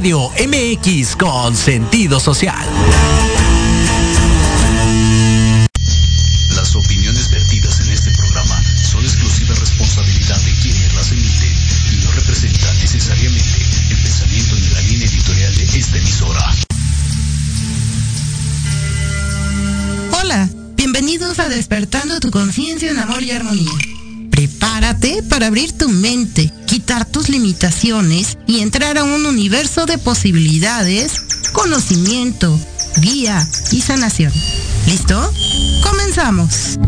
Radio MX con sentido social. Las opiniones vertidas en este programa son exclusiva responsabilidad de quienes las emiten y no representan necesariamente el pensamiento ni la línea editorial de esta emisora. Hola, bienvenidos a Despertando tu conciencia en amor y armonía. Prepárate para abrir tu mente, quitar tus limitaciones y entrar a un universo de posibilidades, conocimiento, guía y sanación. ¿Listo? Comenzamos.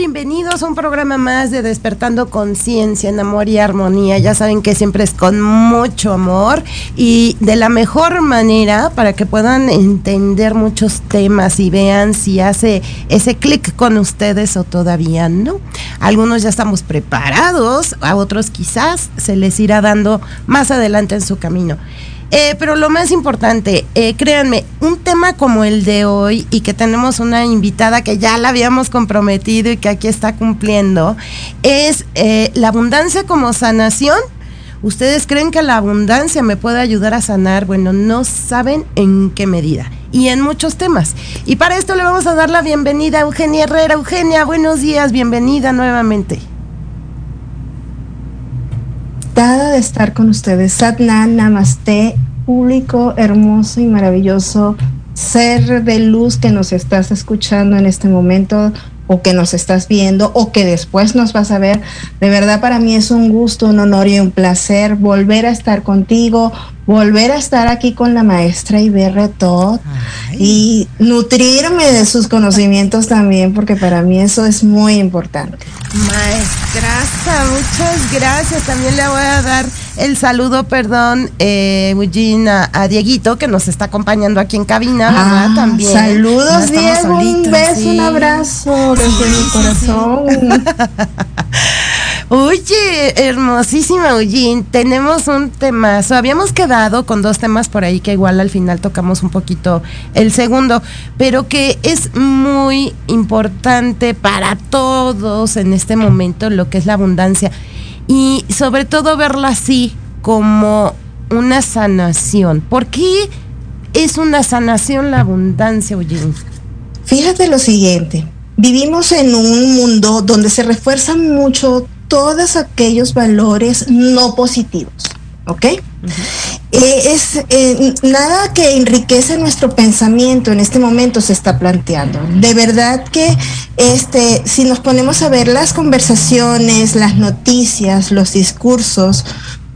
Bienvenidos a un programa más de Despertando Conciencia en Amor y Armonía. Ya saben que siempre es con mucho amor y de la mejor manera para que puedan entender muchos temas y vean si hace ese clic con ustedes o todavía no. Algunos ya estamos preparados, a otros quizás se les irá dando más adelante en su camino. Eh, pero lo más importante, eh, créanme, un tema como el de hoy y que tenemos una invitada que ya la habíamos comprometido y que aquí está cumpliendo, es eh, la abundancia como sanación. ¿Ustedes creen que la abundancia me puede ayudar a sanar? Bueno, no saben en qué medida y en muchos temas. Y para esto le vamos a dar la bienvenida a Eugenia Herrera. Eugenia, buenos días, bienvenida nuevamente. De estar con ustedes. Satnam, Namaste, público hermoso y maravilloso, ser de luz que nos estás escuchando en este momento o que nos estás viendo o que después nos vas a ver. De verdad para mí es un gusto, un honor y un placer volver a estar contigo, volver a estar aquí con la maestra Iberre Todd y nutrirme de sus conocimientos también, porque para mí eso es muy importante. Maestraza, muchas gracias. También le voy a dar el saludo, perdón, eh, a, Dieguito, que nos está acompañando aquí en cabina, ¿verdad? Ah, también. Saludos, Diego, un beso, un abrazo desde mi corazón. Oye, hermosísima Eugene, tenemos un temazo. Habíamos quedado con dos temas por ahí que igual al final tocamos un poquito el segundo, pero que es muy importante para todos en este momento lo que es la abundancia y sobre todo verla así como una sanación. ¿Por qué es una sanación la abundancia, Eugene? Fíjate lo siguiente, vivimos en un mundo donde se refuerzan mucho todos aquellos valores no positivos. ¿Ok? Eh, es eh, nada que enriquece nuestro pensamiento en este momento se está planteando. De verdad que este, si nos ponemos a ver las conversaciones, las noticias, los discursos,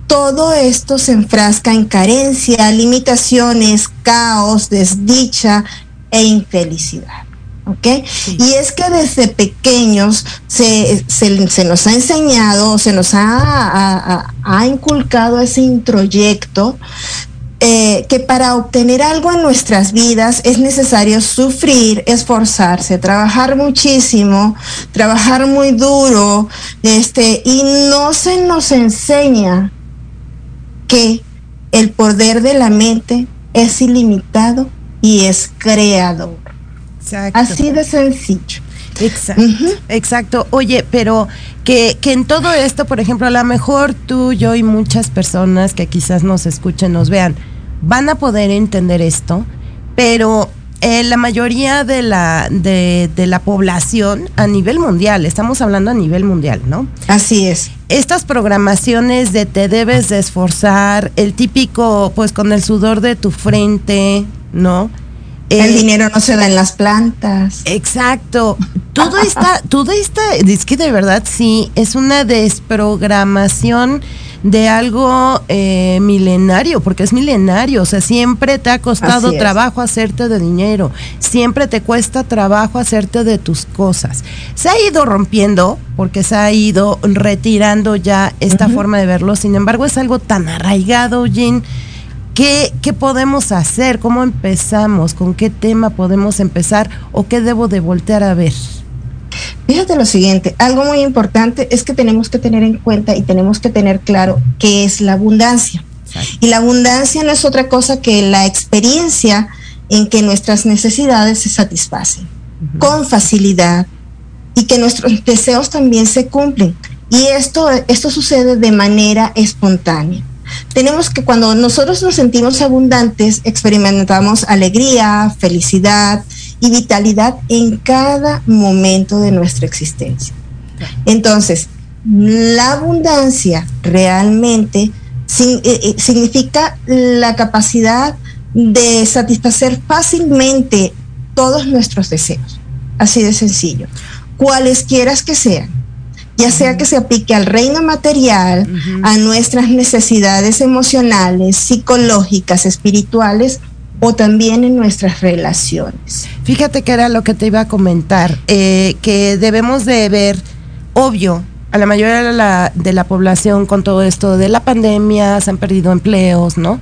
todo esto se enfrasca en carencia, limitaciones, caos, desdicha e infelicidad. ¿Ok? Y es que desde pequeños se, nos ha enseñado, se nos ha, inculcado ese introyecto eh, que para obtener algo en nuestras vidas es necesario sufrir, esforzarse, trabajar muchísimo, trabajar muy duro, este, y no se nos enseña que el poder de la mente es ilimitado y es creador. Así de sencillo. Exacto, exacto. Oye, pero que, que en todo esto, por ejemplo, a lo mejor tú, yo y muchas personas que quizás nos escuchen, nos vean, van a poder entender esto, pero eh, la mayoría de la, de, de, la población a nivel mundial, estamos hablando a nivel mundial, ¿no? Así es. Estas programaciones de te debes de esforzar, el típico, pues con el sudor de tu frente, ¿no? El eh, dinero no se da en las plantas. Exacto. Todo está, todo está, es que de verdad sí, es una desprogramación de algo eh, milenario, porque es milenario, o sea, siempre te ha costado trabajo hacerte de dinero, siempre te cuesta trabajo hacerte de tus cosas. Se ha ido rompiendo, porque se ha ido retirando ya esta forma de verlo, sin embargo es algo tan arraigado, Jean ¿Qué, podemos hacer? ¿Cómo empezamos? ¿Con qué tema podemos empezar? ¿O qué debo de voltear a ver? Fíjate lo siguiente, algo muy importante es que tenemos que tener en cuenta y tenemos que tener claro qué es la abundancia. Y la abundancia no es otra cosa que la experiencia en que nuestras necesidades se satisfacen con facilidad y que nuestros deseos también se cumplen. Y esto, esto sucede de manera espontánea. Tenemos que cuando nosotros nos sentimos abundantes, experimentamos alegría, felicidad y vitalidad en cada momento de nuestra existencia. Entonces, la abundancia realmente eh, eh, significa la capacidad de satisfacer fácilmente todos nuestros deseos. Así de sencillo. Cualesquiera que sean. Ya sea que se aplique al reino material, a nuestras necesidades emocionales, psicológicas, espirituales o también en nuestras relaciones. Fíjate que era lo que te iba a comentar, eh, que debemos de ver, obvio, a la mayoría de la, de la población con todo esto de la pandemia, se han perdido empleos, ¿no?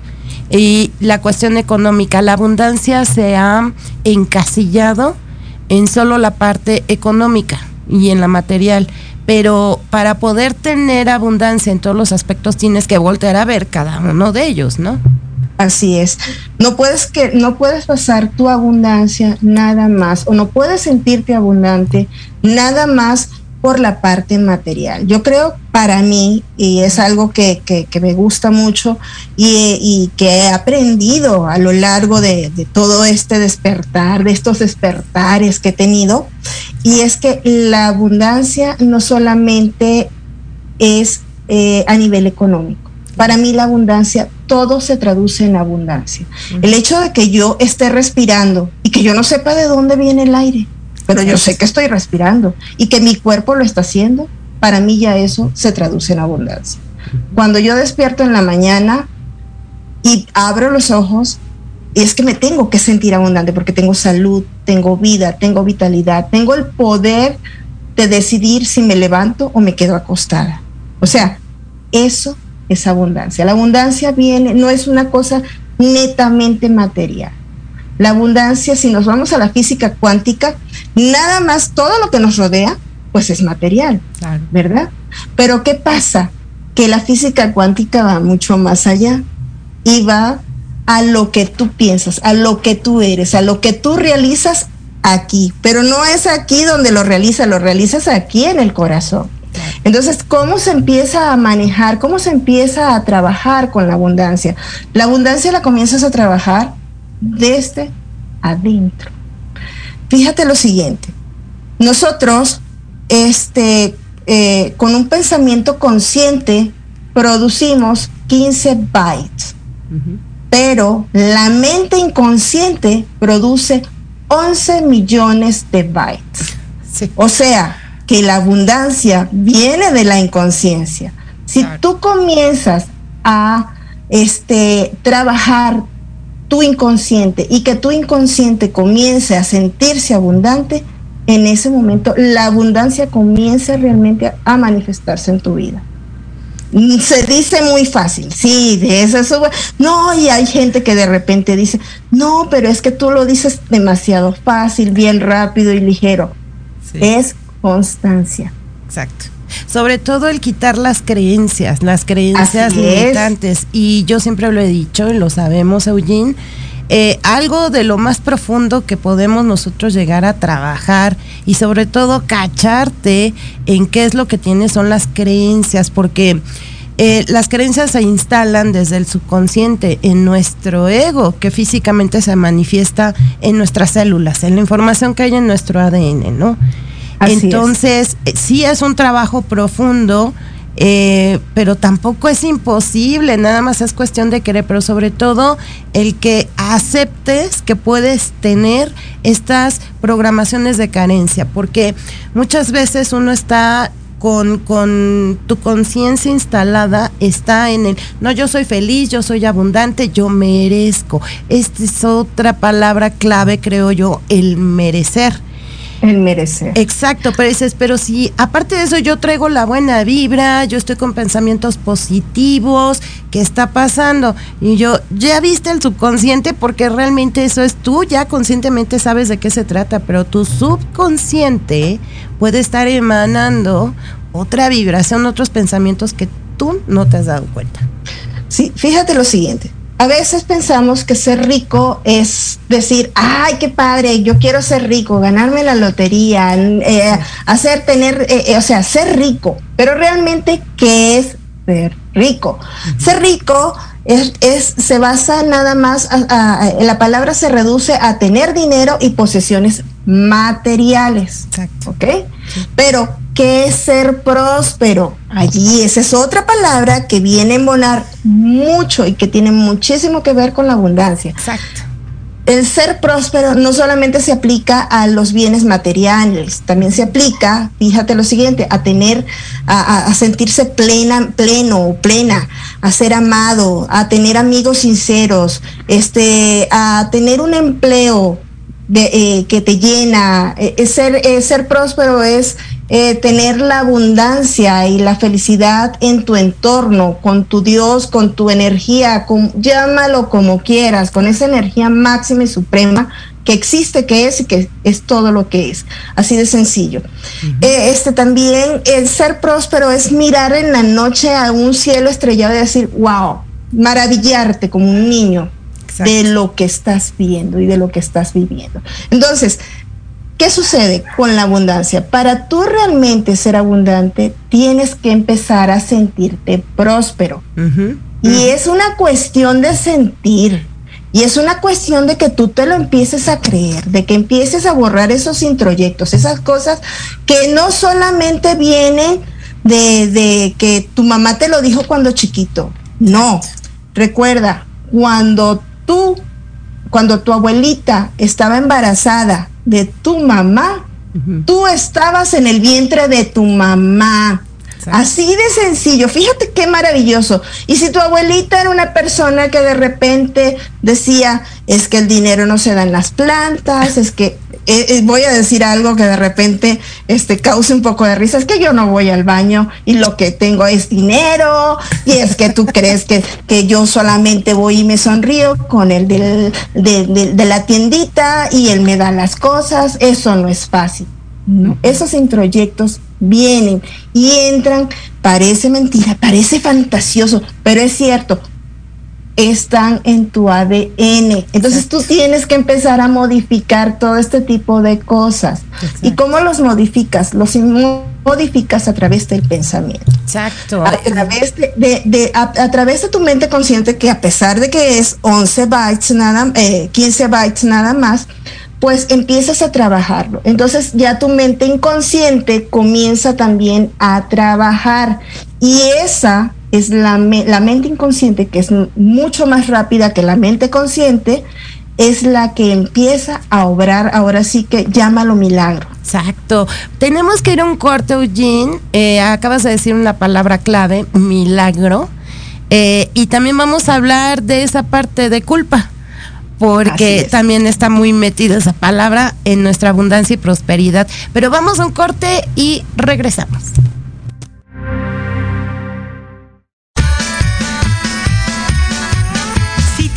Y la cuestión económica, la abundancia se ha encasillado en solo la parte económica y en la material. Pero para poder tener abundancia en todos los aspectos tienes que voltear a ver cada uno de ellos, ¿no? Así es. No puedes que no puedes pasar tu abundancia nada más o no puedes sentirte abundante nada más por la parte material. Yo creo para mí, y es algo que, me gusta mucho y, que he aprendido a lo largo de, todo este despertar, de estos despertares que he tenido, y es que la abundancia no solamente es eh, a nivel económico. Para mí la abundancia, todo se traduce en abundancia. El hecho de que yo esté respirando y que yo no sepa de dónde viene el aire, pero yo sé que estoy respirando y que mi cuerpo lo está haciendo, para mí ya eso se traduce en abundancia. Cuando yo despierto en la mañana y abro los ojos, es que me tengo que sentir abundante porque tengo salud, tengo vida, tengo vitalidad, tengo el poder de decidir si me levanto o me quedo acostada. O sea, eso es abundancia. La abundancia viene, no es una cosa netamente material. La abundancia, si nos vamos a la física cuántica, nada más todo lo que nos rodea, pues es material, ¿verdad? Pero ¿qué pasa? Que la física cuántica va mucho más allá y va a lo que tú piensas, a lo que tú eres, a lo que tú realizas aquí, pero no es aquí donde lo realizas, lo realizas aquí en el corazón. Entonces, ¿cómo se empieza a manejar? ¿Cómo se empieza a trabajar con la abundancia? La abundancia la comienzas a trabajar desde adentro. Fíjate lo siguiente, nosotros, este, eh, con un pensamiento consciente, producimos 15 bytes, pero la mente inconsciente produce 11 millones de bytes. O sea, que la abundancia viene de la inconsciencia. Si tú comienzas a este, trabajar tu inconsciente y que tu inconsciente comience a sentirse abundante, en ese momento la abundancia comienza realmente a manifestarse en tu vida. Se dice muy fácil, sí, de eso. No, y hay gente que de repente dice, no, pero es que tú lo dices demasiado fácil, bien rápido y ligero. Es constancia. Exacto sobre todo el quitar las creencias, las creencias limitantes. Y yo siempre lo he dicho y lo sabemos, Eugene. Eh, algo de lo más profundo que podemos nosotros llegar a trabajar y sobre todo cacharte en qué es lo que tienes son las creencias, porque eh, las creencias se instalan desde el subconsciente en nuestro ego, que físicamente se manifiesta en nuestras células, en la información que hay en nuestro ADN, ¿no? Entonces, eh, sí es un trabajo profundo, eh, pero tampoco es imposible, nada más es cuestión de querer, pero sobre todo el que aceptes que puedes tener estas programaciones de carencia, porque muchas veces uno está con, con, tu conciencia instalada está en el, no, yo soy feliz, yo soy abundante, yo merezco. Esta es otra palabra clave, creo yo, el merecer. El merecer. Exacto, pero dices, pero si aparte de eso yo traigo la buena vibra, yo estoy con pensamientos positivos, ¿qué está pasando? Y yo, ya viste el subconsciente porque realmente eso es tú, ya conscientemente sabes de qué se trata, pero tu subconsciente puede estar emanando otra vibración, otros pensamientos que tú no te has dado cuenta. Sí, fíjate lo siguiente a veces pensamos que ser rico es decir, ay, qué padre, yo quiero ser rico, ganarme la lotería, eh, hacer tener, eh, eh, o sea, ser rico. Pero realmente, ¿qué es ser rico? Ser rico es, se basa nada más, la palabra se reduce a tener dinero y posesiones materiales. Exacto. ¿Ok? Pero ¿Qué es ser próspero? Allí esa es otra palabra que viene a embonar mucho y que tiene muchísimo que ver con la abundancia. Exacto. El ser próspero no solamente se aplica a los bienes materiales, también se aplica, fíjate lo siguiente, a tener, a, sentirse plena, pleno o plena, a ser amado, a tener amigos sinceros, este, a tener un empleo de, eh, que te llena. Eh, ser, eh, ser próspero es eh, tener la abundancia y la felicidad en tu entorno, con tu Dios, con tu energía, llámalo como quieras, con esa energía máxima y suprema que existe, que es y que es todo lo que es. Así de sencillo. Eh, este también, el ser próspero es mirar en la noche a un cielo estrellado y decir, wow, maravillarte como un niño de lo que estás viendo y de lo que estás viviendo. Entonces, ¿Qué sucede con la abundancia? Para tú realmente ser abundante, tienes que empezar a sentirte próspero. Y es una cuestión de sentir. Y es una cuestión de que tú te lo empieces a creer, de que empieces a borrar esos introyectos, esas cosas que no solamente vienen de, de que tu mamá te lo dijo cuando chiquito. No. Recuerda, cuando tú, cuando tu abuelita estaba embarazada de tu mamá. Tú estabas en el vientre de tu mamá. Así de sencillo, fíjate qué maravilloso. Y si tu abuelita era una persona que de repente decía, es que el dinero no se da en las plantas, es que eh, eh, voy a decir algo que de repente este, cause un poco de risa, es que yo no voy al baño y lo que tengo es dinero, y es que tú crees que, que yo solamente voy y me sonrío con el del, de, la tiendita y él me da las cosas, eso no es fácil. Esos introyectos vienen y entran, parece mentira, parece fantasioso, pero es cierto, están en tu ADN. Entonces tú tienes que empezar a modificar todo este tipo de cosas. ¿Y cómo los modificas? Los modificas a través del pensamiento. Exacto. A, través de, a, través de tu mente consciente que a pesar de que es 11 bytes nada, 15 eh, bytes nada más, pues empiezas a trabajarlo. Entonces ya tu mente inconsciente comienza también a trabajar y esa es la, la mente inconsciente, que es mucho más rápida que la mente consciente, es la que empieza a obrar, ahora sí que llámalo milagro. Exacto. Tenemos que ir a un corte, Eugene. Eh, acabas de decir una palabra clave, milagro. Eh, y también vamos a hablar de esa parte de culpa, porque también está muy metida esa palabra en nuestra abundancia y prosperidad. Pero vamos a un corte y regresamos.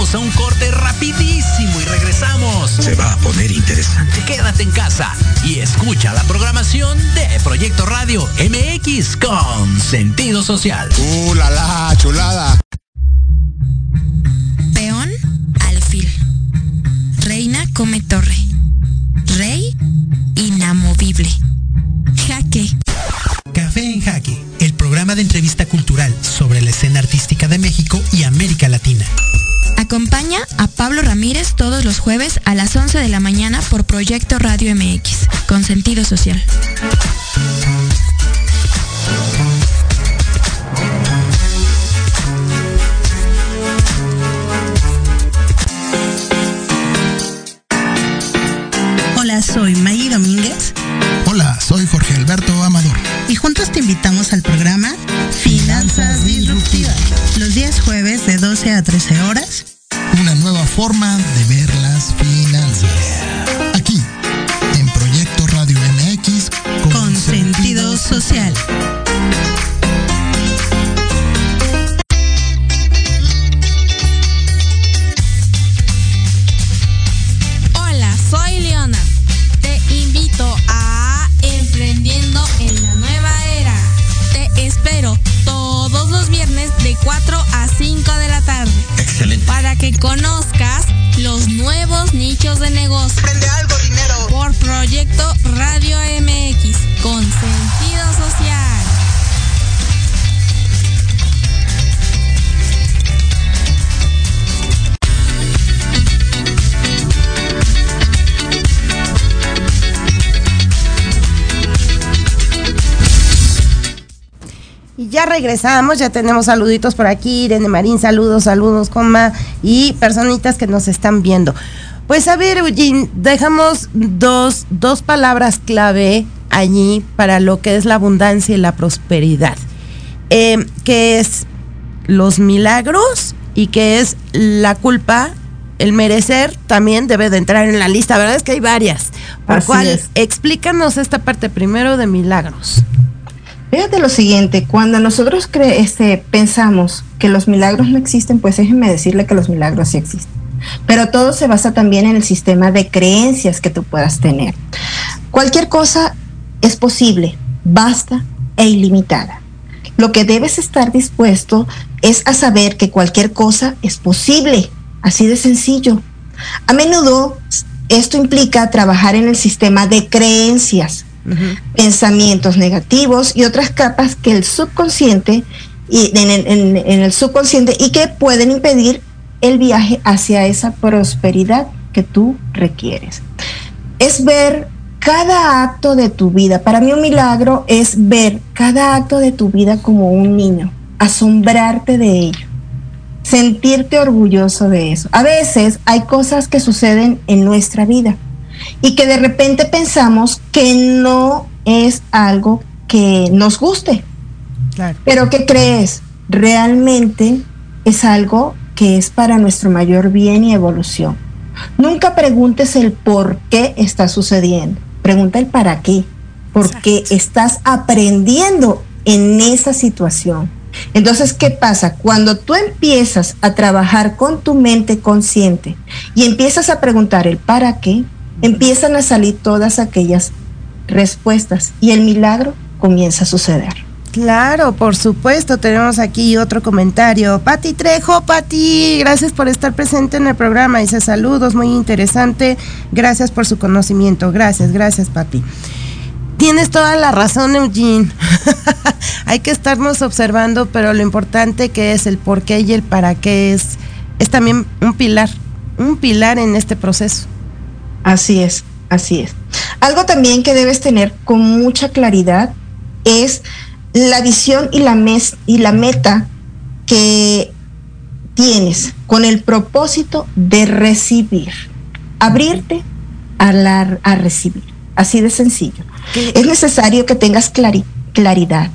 A un corte rapidísimo y regresamos. Se va a poner interesante. Quédate en casa y escucha la programación de Proyecto Radio MX con sentido social. ¡Uh, la, la chulada! Peón, alfil. Reina come torre. Rey, inamovible. Jaque. Café en Jaque, el programa de entrevista cultural sobre la escena artística de México y América Latina Acompaña a Pablo Ramírez todos los jueves a las 11 de la mañana por Proyecto Radio MX, con sentido social. Hola, soy Maggie Domínguez. Hola, soy Jorge Alberto Amador. Y juntos te invitamos al programa Finanzas Disruptivas. Los días jueves de 12 a 13 horas. Regresamos, ya tenemos saluditos por aquí, Irene Marín, saludos, saludos, coma, y personitas que nos están viendo. Pues a ver, Eugene, dejamos dos, dos palabras clave allí para lo que es la abundancia y la prosperidad, eh, que es los milagros y que es la culpa, el merecer también debe de entrar en la lista, ¿verdad? Es que hay varias. Por Así cual, es. explícanos esta parte primero de milagros. Fíjate lo siguiente, cuando nosotros cre- este, pensamos que los milagros no existen, pues déjenme decirle que los milagros sí existen. Pero todo se basa también en el sistema de creencias que tú puedas tener. Cualquier cosa es posible, basta e ilimitada. Lo que debes estar dispuesto es a saber que cualquier cosa es posible, así de sencillo. A menudo esto implica trabajar en el sistema de creencias, pensamientos negativos y otras capas que el subconsciente y en, el- en- en el subconsciente y que pueden impedir el viaje hacia esa prosperidad que tú requieres. Es ver cada acto de tu vida. Para mí un milagro es ver cada acto de tu vida como un niño, asombrarte de ello, sentirte orgulloso de eso. A veces hay cosas que suceden en nuestra vida y que de repente pensamos que no es algo que nos guste. Claro. Pero ¿qué crees? Realmente es algo que es para nuestro mayor bien y evolución. Nunca preguntes el por qué está sucediendo. Pregunta el para qué. Porque estás aprendiendo en esa situación. Entonces, ¿qué pasa? Cuando tú empiezas a trabajar con tu mente consciente y empiezas a preguntar el para qué, empiezan a salir todas aquellas respuestas y el milagro comienza a suceder. Claro, por supuesto. Tenemos aquí otro comentario. Pati Trejo, Pati, gracias por estar presente en el programa. Dice saludos, muy interesante. Gracias por su conocimiento. Gracias, gracias, Pati. Tienes toda la razón, Eugene. Hay que estarnos observando, pero lo importante que es el por qué y el para qué es, es también un pilar, un pilar en este proceso. Así es, así es. Algo también que debes tener con mucha claridad es la visión y la, mes y la meta que tienes con el propósito de recibir, abrirte a, la, a recibir. Así de sencillo. Es necesario que tengas clari claridad,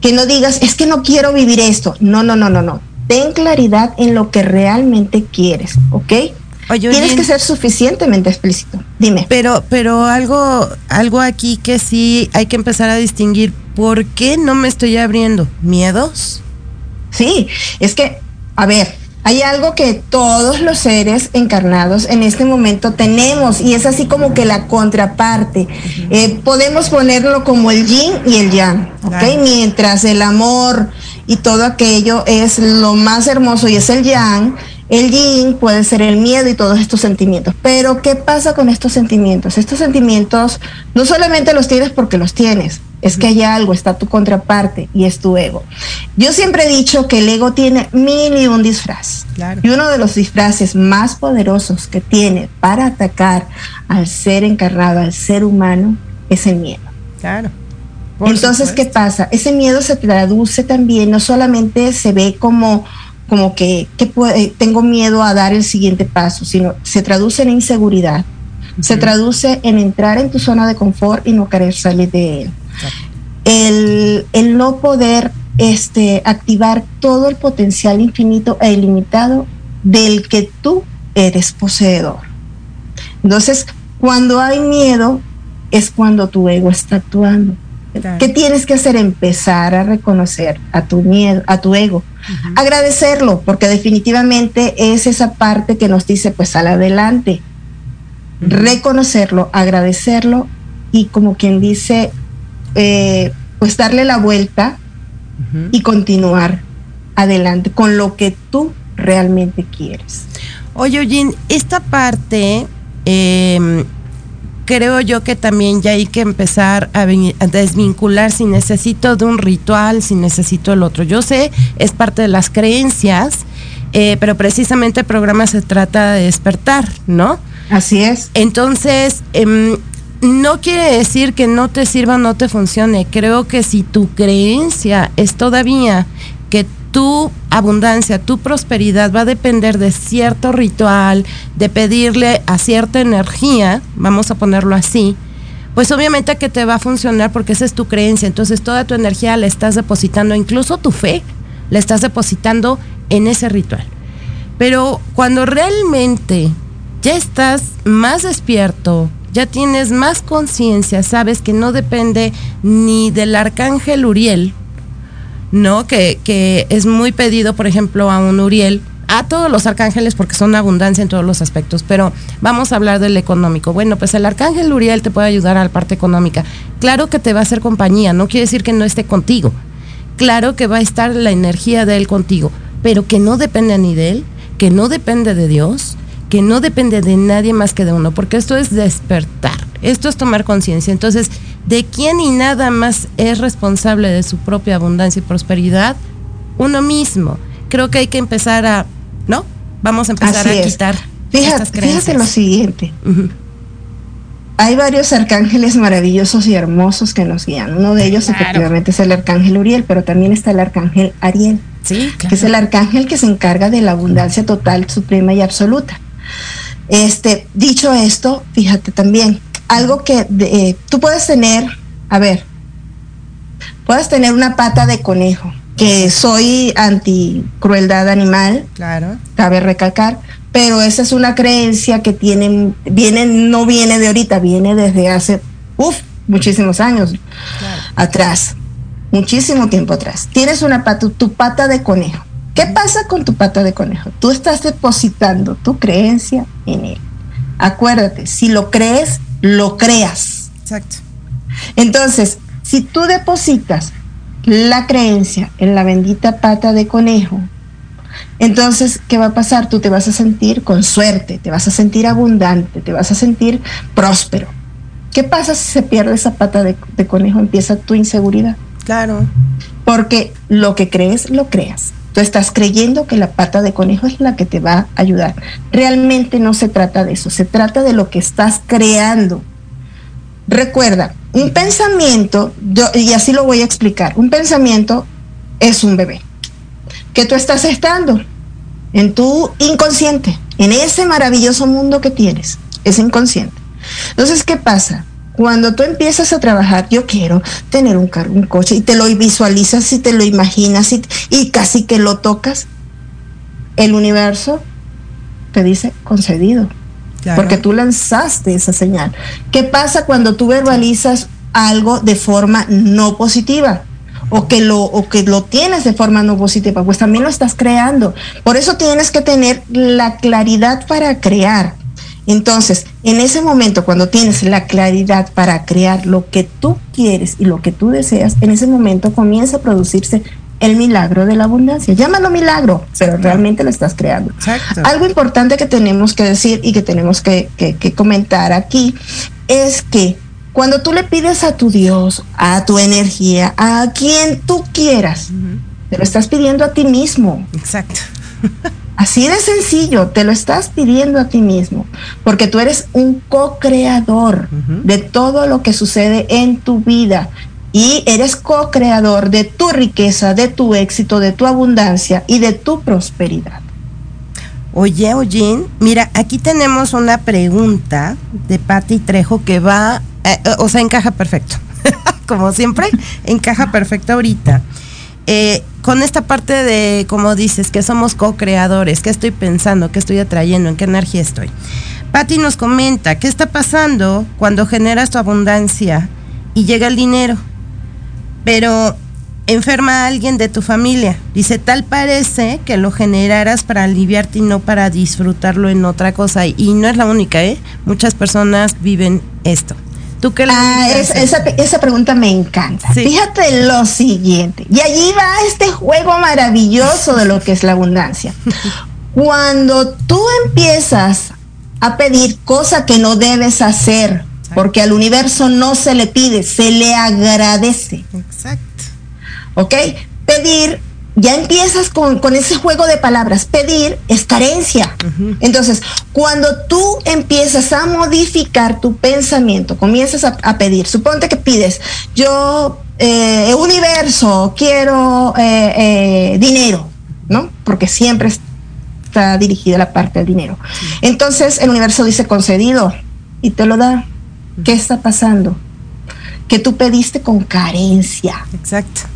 que no digas, es que no quiero vivir esto. No, no, no, no, no. Ten claridad en lo que realmente quieres, ¿ok? Oye, Tienes que ser suficientemente explícito. Dime. Pero, pero algo, algo aquí que sí hay que empezar a distinguir. ¿Por qué no me estoy abriendo? ¿Miedos? Sí, es que, a ver, hay algo que todos los seres encarnados en este momento tenemos y es así como que la contraparte. Eh, podemos ponerlo como el yin y el yang, ¿ok? Mientras el amor y todo aquello es lo más hermoso y es el yang, el yin puede ser el miedo y todos estos sentimientos. Pero ¿qué pasa con estos sentimientos? Estos sentimientos no solamente los tienes porque los tienes, es que hay algo, está tu contraparte y es tu ego. Yo siempre he dicho que el ego tiene mil y un disfraz. Y uno de los disfraces más poderosos que tiene para atacar al ser encarnado, al ser humano, es el miedo. Claro. Entonces, ¿qué pasa? Ese miedo se traduce también, no solamente se ve como, como que, tengo miedo a dar el siguiente paso, sino se traduce en inseguridad, se traduce en entrar en tu zona de confort y no querer salir de él. El, el, no poder este, activar todo el potencial infinito e ilimitado del que tú eres poseedor. Entonces, cuando hay miedo, es cuando tu ego está actuando. ¿Qué tienes que hacer? Empezar a reconocer a tu miedo, a tu ego. Agradecerlo, porque definitivamente es esa parte que nos dice, pues sal adelante reconocerlo, agradecerlo y como quien dice, eh, pues darle la vuelta y continuar adelante con lo que tú realmente quieres. Oye, Eugene, esta parte em, creo yo que también ya hay que empezar a, desvincular si necesito de un ritual, si necesito el otro. Yo sé, es parte de las creencias, eh, pero precisamente el programa se trata de despertar, ¿no? Así es. Entonces, em, no quiere decir que no te sirva o no te funcione. Creo que si tu creencia es todavía que tu abundancia, tu prosperidad va a depender de cierto ritual, de pedirle a cierta energía, vamos a ponerlo así, pues obviamente que te va a funcionar porque esa es tu creencia. Entonces toda tu energía la estás depositando, incluso tu fe, la estás depositando en ese ritual. Pero cuando realmente ya estás más despierto, ya tienes más conciencia, sabes que no depende ni del arcángel Uriel, ¿no? Que, que, es muy pedido, por ejemplo, a un Uriel, a todos los arcángeles porque son abundancia en todos los aspectos, pero vamos a hablar del económico. Bueno, pues el arcángel Uriel te puede ayudar a la parte económica. Claro que te va a hacer compañía, no quiere decir que no esté contigo. Claro que va a estar la energía de él contigo, pero que no depende ni de él, que no depende de Dios, que no depende de nadie más que de uno, porque esto es despertar, esto es tomar conciencia. Entonces, ¿de quién y nada más es responsable de su propia abundancia y prosperidad? Uno mismo. Creo que hay que empezar a, ¿no? Vamos a empezar a quitar. Fíjate, fíjate lo siguiente. Hay varios arcángeles maravillosos y hermosos que nos guían. Uno de ellos efectivamente es el arcángel Uriel, pero también está el arcángel Ariel, sí, que es el arcángel que se encarga de la abundancia total, suprema y absoluta. Este, dicho esto, fíjate también, algo que eh, tú puedes tener, a ver, puedes tener una pata de conejo, que soy anti crueldad animal, claro. cabe recalcar, pero esa es una creencia que tiene, viene, no viene de ahorita, viene desde hace, uff, muchísimos años atrás, muchísimo tiempo atrás. Tienes una pata, tu pata de conejo. ¿Qué pasa con tu pata de conejo? Tú estás depositando tu creencia en él. Acuérdate, si lo crees, lo creas. Exacto. Entonces, si tú depositas la creencia en la bendita pata de conejo, entonces, ¿qué va a pasar? Tú te vas a sentir con suerte, te vas a sentir abundante, te vas a sentir próspero. ¿Qué pasa si se pierde esa pata de, de conejo? Empieza tu inseguridad. Claro. Porque lo que crees, lo creas. Tú estás creyendo que la pata de conejo es la que te va a ayudar. Realmente no se trata de eso, se trata de lo que estás creando. Recuerda, un pensamiento, y así lo voy a explicar, un pensamiento es un bebé que tú estás estando en tu inconsciente, en ese maravilloso mundo que tienes, es inconsciente. Entonces, ¿qué pasa? Cuando tú empiezas a trabajar, yo quiero tener un carro, un coche, y te lo visualizas y te lo imaginas y, casi que lo tocas, el universo te dice concedido. Porque tú lanzaste esa señal. ¿Qué pasa cuando tú verbalizas algo de forma no positiva? O que, lo, o que lo tienes de forma no positiva, pues también lo estás creando. Por eso tienes que tener la claridad para crear entonces, en ese momento, cuando tienes la claridad para crear lo que tú quieres y lo que tú deseas, en ese momento comienza a producirse el milagro de la abundancia. Llámalo milagro, pero realmente lo estás creando. Algo importante que tenemos que decir y que tenemos que, comentar aquí es que Cuando tú le pides a tu Dios, a tu energía, a quien tú quieras, te lo estás pidiendo a ti mismo. Exacto. Así de sencillo, te lo estás pidiendo a ti mismo, porque tú eres un co-creador de todo lo que sucede en tu vida y eres co-creador de tu riqueza, de tu éxito, de tu abundancia y de tu prosperidad. Oye, oye, mira, aquí tenemos una pregunta de Patti Trejo que va, eh, eh, o sea, encaja perfecto. Como siempre, encaja perfecto ahorita. Eh, con esta parte de, como dices, que somos co-creadores, qué estoy pensando, qué estoy atrayendo, en qué energía estoy. Patti nos comenta, ¿qué está pasando cuando generas tu abundancia y llega el dinero? Pero enferma a alguien de tu familia. Dice, tal parece que lo generaras para aliviarte y no para disfrutarlo en otra cosa. Y no es la única, ¿eh? Muchas personas viven esto. ¿Tú qué le ah, esa, esa, pregunta me encanta. Fíjate lo siguiente. Y allí va este juego maravilloso de lo que es la abundancia. Cuando tú empiezas a pedir cosas que no debes hacer, porque al universo no se le pide, se le agradece. Exacto. ¿Ok? Pedir, ya empiezas con, ese juego de palabras. Pedir es carencia. Entonces, cuando tú empiezas a modificar tu pensamiento, comienzas a, pedir, suponte que pides, yo, eh, universo, quiero eh, eh, dinero, ¿no? Porque siempre está dirigida la parte del dinero. Entonces, el universo dice concedido y te lo da. ¿Qué está pasando? Que tú pediste con carencia. Exacto.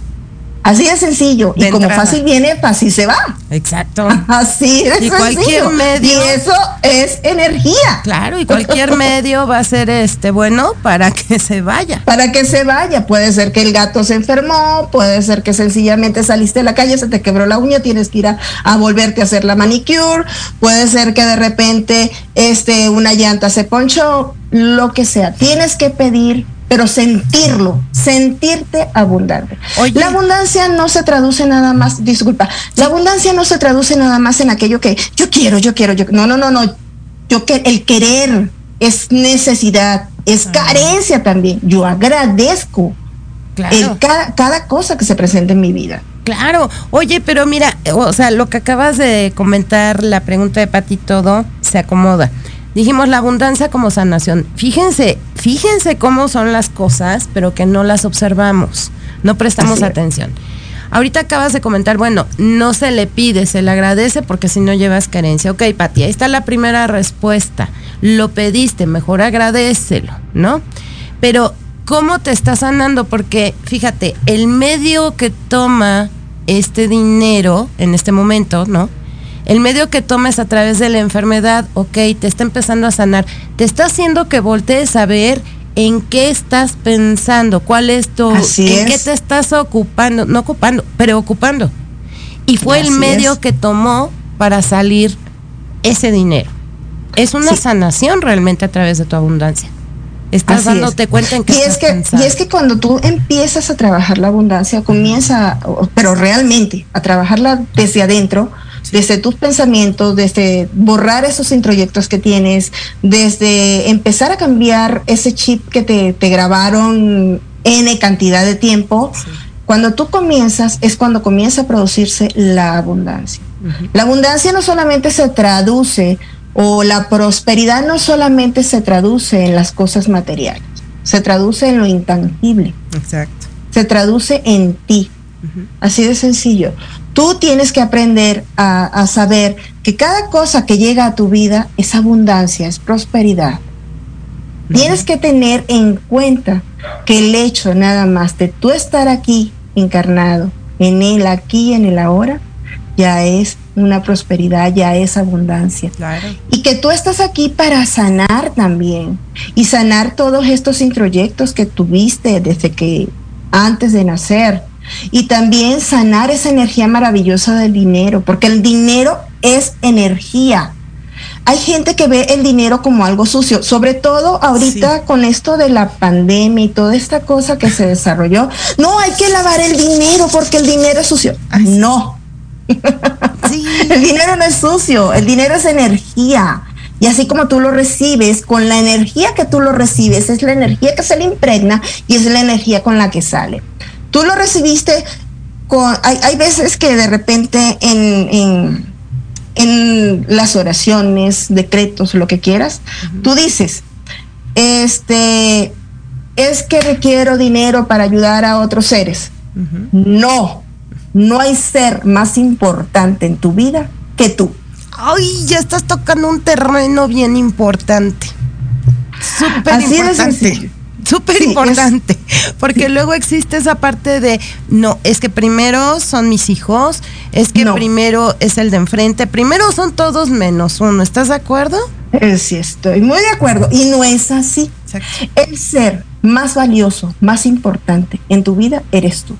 Así de sencillo. y como fácil viene, fácil se va. Exacto. Así de y cualquier medio. Y eso es energía. Claro, y cualquier medio va a ser este bueno para que se vaya. Para que se vaya. Puede ser que el gato se enfermó, puede ser que sencillamente saliste a la calle, se te quebró la uña, tienes que ir a, a volverte a hacer la manicure, puede ser que de repente este, una llanta se ponchó, lo que sea. Tienes que pedir pero sentirlo, sentirte abundante. La abundancia no se traduce nada más, disculpa, la abundancia no se traduce nada más en aquello que yo quiero, yo quiero, yo no, no, no, no, yo que el querer es necesidad, es carencia también. Yo agradezco cada, cada cosa que se presenta en mi vida. Claro, oye, pero mira, o sea, lo que acabas de comentar, la pregunta de Pati, todo se acomoda. Dijimos la abundancia como sanación. Fíjense, fíjense cómo son las cosas, pero que no las observamos, no prestamos atención. Ahorita acabas de comentar, bueno, no se le pide, se le agradece porque si no llevas carencia. Ok, Pati, ahí está la primera respuesta. Lo pediste, mejor agradecelo, ¿no? Pero, ¿cómo te está sanando? Porque, fíjate, el medio que toma este dinero en este momento, ¿no? El medio que tomes a través de la enfermedad, ok, te está empezando a sanar, te está haciendo que voltees a ver en qué estás pensando, cuál es tu, en qué te estás ocupando, no ocupando, preocupando. Y fue el medio que tomó para salir ese dinero. Es una sanación realmente a través de tu abundancia. Estás dándote cuenta en qué y es que Y es que cuando tú empiezas a trabajar la abundancia, comienza, pero realmente, a trabajarla desde adentro, desde tus pensamientos, desde borrar esos introyectos que tienes, desde empezar a cambiar ese chip que te, grabaron N cantidad de tiempo. Cuando tú comienzas es cuando comienza a producirse la abundancia. La abundancia no solamente se traduce o la prosperidad no solamente se traduce en las cosas materiales, se traduce en lo intangible. Exacto. Se traduce en ti. Así de sencillo. Tú tienes que aprender a, saber que cada cosa que llega a tu vida es abundancia, es prosperidad. Tienes que tener en cuenta que el hecho nada más de tú estar aquí encarnado, en el aquí y en el ahora, ya es una prosperidad, ya es abundancia. Y que tú estás aquí para sanar también y sanar todos estos introyectos que tuviste desde que antes de nacer, y también sanar esa energía maravillosa del dinero, porque el dinero es energía. Hay gente que ve el dinero como algo sucio, sobre todo ahorita con esto de la pandemia y toda esta cosa que se desarrolló. No, hay que lavar el dinero porque el dinero es sucio. No. el dinero no es sucio, el dinero es energía. Y así como tú lo recibes, con la energía que tú lo recibes, es la energía que se le impregna y es la energía con la que sale. Tú lo recibiste con, hay, hay veces que de repente en, en, en, las oraciones, decretos, lo que quieras, tú dices, este, es que requiero dinero para ayudar a otros seres. No, no hay ser más importante en tu vida que tú. Ay, ya estás tocando un terreno bien importante. Súper importante. Súper importante. Porque luego existe esa parte de, no, es que primero son mis hijos, es que primero es el de enfrente, primero son todos menos uno. ¿Estás de acuerdo? Eh, sí, estoy muy de acuerdo. Y no es así. El ser más valioso, más importante en tu vida eres tú.